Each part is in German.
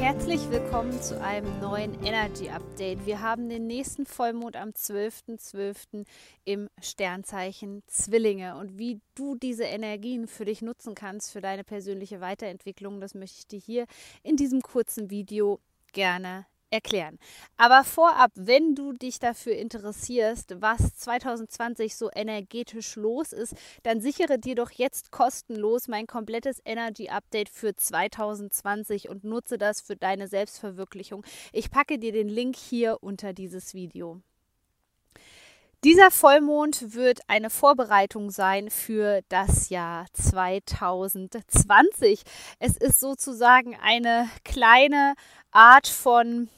Herzlich willkommen zu einem neuen Energy Update. Wir haben den nächsten Vollmond am 12.12. .12. im Sternzeichen Zwillinge. Und wie du diese Energien für dich nutzen kannst, für deine persönliche Weiterentwicklung, das möchte ich dir hier in diesem kurzen Video gerne erklären. Aber vorab, wenn du dich dafür interessierst, was 2020 so energetisch los ist, dann sichere dir doch jetzt kostenlos mein komplettes Energy Update für 2020 und nutze das für deine Selbstverwirklichung. Ich packe dir den Link hier unter dieses Video. Dieser Vollmond wird eine Vorbereitung sein für das Jahr 2020. Es ist sozusagen eine kleine Art von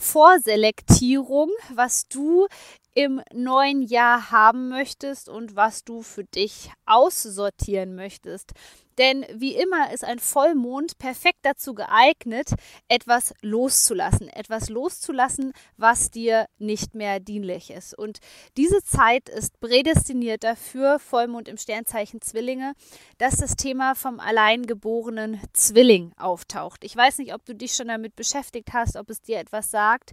Vorselektierung, was du im neuen Jahr haben möchtest und was du für dich aussortieren möchtest. Denn wie immer ist ein Vollmond perfekt dazu geeignet, etwas loszulassen. Etwas loszulassen, was dir nicht mehr dienlich ist. Und diese Zeit ist prädestiniert dafür, Vollmond im Sternzeichen Zwillinge, dass das Thema vom alleingeborenen Zwilling auftaucht. Ich weiß nicht, ob du dich schon damit beschäftigt hast, ob es dir etwas sagt.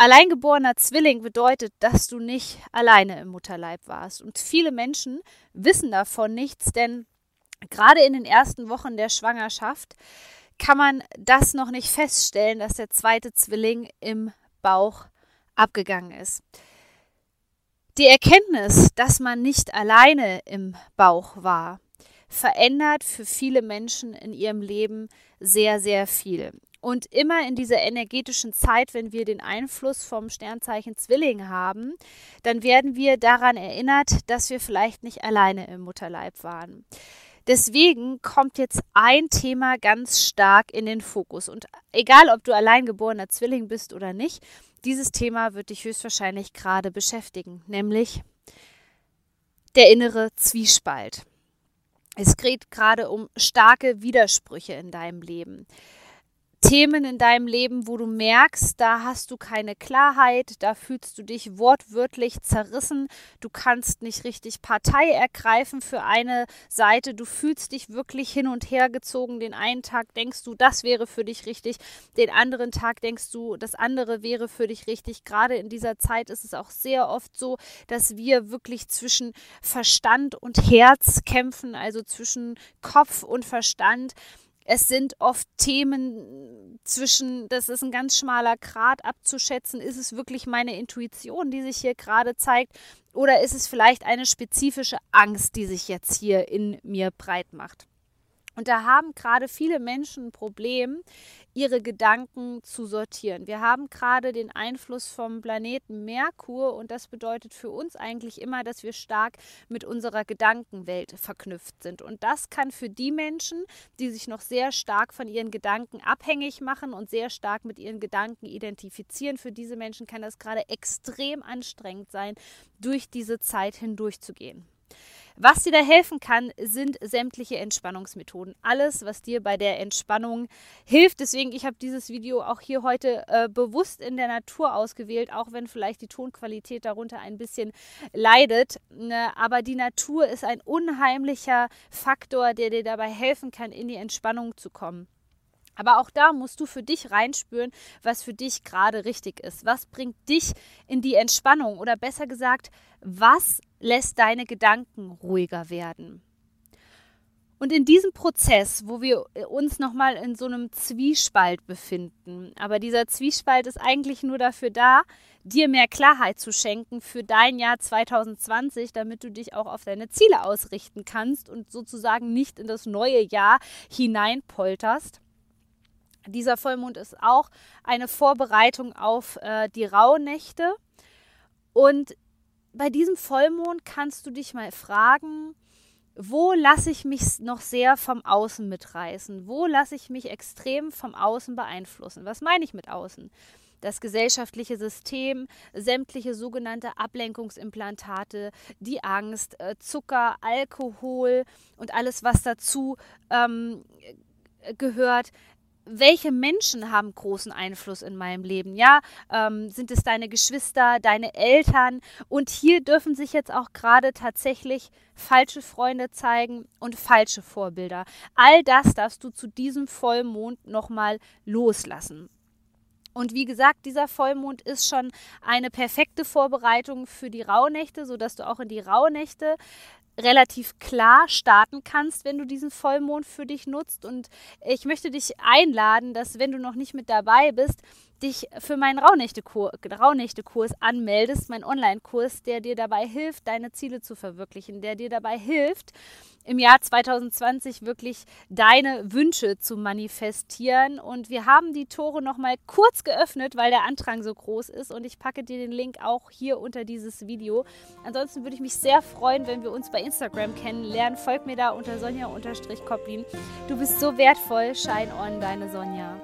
Alleingeborener Zwilling bedeutet, dass du nicht alleine im Mutterleib warst. Und viele Menschen wissen davon nichts, denn gerade in den ersten Wochen der Schwangerschaft kann man das noch nicht feststellen, dass der zweite Zwilling im Bauch abgegangen ist. Die Erkenntnis, dass man nicht alleine im Bauch war, verändert für viele Menschen in ihrem Leben sehr, sehr viel. Und immer in dieser energetischen Zeit, wenn wir den Einfluss vom Sternzeichen Zwilling haben, dann werden wir daran erinnert, dass wir vielleicht nicht alleine im Mutterleib waren. Deswegen kommt jetzt ein Thema ganz stark in den Fokus. Und egal, ob du alleingeborener Zwilling bist oder nicht, dieses Thema wird dich höchstwahrscheinlich gerade beschäftigen, nämlich der innere Zwiespalt. Es geht gerade um starke Widersprüche in deinem Leben. Themen in deinem Leben, wo du merkst, da hast du keine Klarheit, da fühlst du dich wortwörtlich zerrissen, du kannst nicht richtig Partei ergreifen für eine Seite, du fühlst dich wirklich hin und her gezogen. Den einen Tag denkst du, das wäre für dich richtig, den anderen Tag denkst du, das andere wäre für dich richtig. Gerade in dieser Zeit ist es auch sehr oft so, dass wir wirklich zwischen Verstand und Herz kämpfen, also zwischen Kopf und Verstand es sind oft Themen zwischen, das ist ein ganz schmaler Grad abzuschätzen, ist es wirklich meine Intuition, die sich hier gerade zeigt, oder ist es vielleicht eine spezifische Angst, die sich jetzt hier in mir breit macht. Und da haben gerade viele Menschen ein Problem, ihre Gedanken zu sortieren. Wir haben gerade den Einfluss vom Planeten Merkur und das bedeutet für uns eigentlich immer, dass wir stark mit unserer Gedankenwelt verknüpft sind. Und das kann für die Menschen, die sich noch sehr stark von ihren Gedanken abhängig machen und sehr stark mit ihren Gedanken identifizieren, für diese Menschen kann das gerade extrem anstrengend sein, durch diese Zeit hindurchzugehen. Was dir da helfen kann, sind sämtliche Entspannungsmethoden. Alles, was dir bei der Entspannung hilft. Deswegen, ich habe dieses Video auch hier heute äh, bewusst in der Natur ausgewählt, auch wenn vielleicht die Tonqualität darunter ein bisschen leidet. Ne? Aber die Natur ist ein unheimlicher Faktor, der dir dabei helfen kann, in die Entspannung zu kommen. Aber auch da musst du für dich reinspüren, was für dich gerade richtig ist. Was bringt dich in die Entspannung? Oder besser gesagt, was lässt deine Gedanken ruhiger werden? Und in diesem Prozess, wo wir uns nochmal in so einem Zwiespalt befinden, aber dieser Zwiespalt ist eigentlich nur dafür da, dir mehr Klarheit zu schenken für dein Jahr 2020, damit du dich auch auf deine Ziele ausrichten kannst und sozusagen nicht in das neue Jahr hineinpolterst dieser Vollmond ist auch eine Vorbereitung auf äh, die Rauhnächte. Und bei diesem Vollmond kannst du dich mal fragen, wo lasse ich mich noch sehr vom Außen mitreißen? Wo lasse ich mich extrem vom Außen beeinflussen? Was meine ich mit Außen? das gesellschaftliche System, sämtliche sogenannte Ablenkungsimplantate, die Angst, äh, Zucker, Alkohol und alles, was dazu ähm, gehört, welche Menschen haben großen Einfluss in meinem Leben? Ja, ähm, sind es deine Geschwister, deine Eltern? Und hier dürfen sich jetzt auch gerade tatsächlich falsche Freunde zeigen und falsche Vorbilder. All das darfst du zu diesem Vollmond nochmal loslassen. Und wie gesagt, dieser Vollmond ist schon eine perfekte Vorbereitung für die Rauhnächte, sodass du auch in die Rauhnächte relativ klar starten kannst, wenn du diesen Vollmond für dich nutzt. Und ich möchte dich einladen, dass wenn du noch nicht mit dabei bist, dich für meinen Rauhnächte-Kurs Rauhnächte anmeldest, mein Online-Kurs, der dir dabei hilft, deine Ziele zu verwirklichen, der dir dabei hilft, im Jahr 2020 wirklich deine Wünsche zu manifestieren. Und wir haben die Tore nochmal kurz geöffnet, weil der Andrang so groß ist. Und ich packe dir den Link auch hier unter dieses Video. Ansonsten würde ich mich sehr freuen, wenn wir uns bei Instagram kennenlernen. Folg mir da unter Sonja-Koplin. Du bist so wertvoll. Shine on, deine Sonja.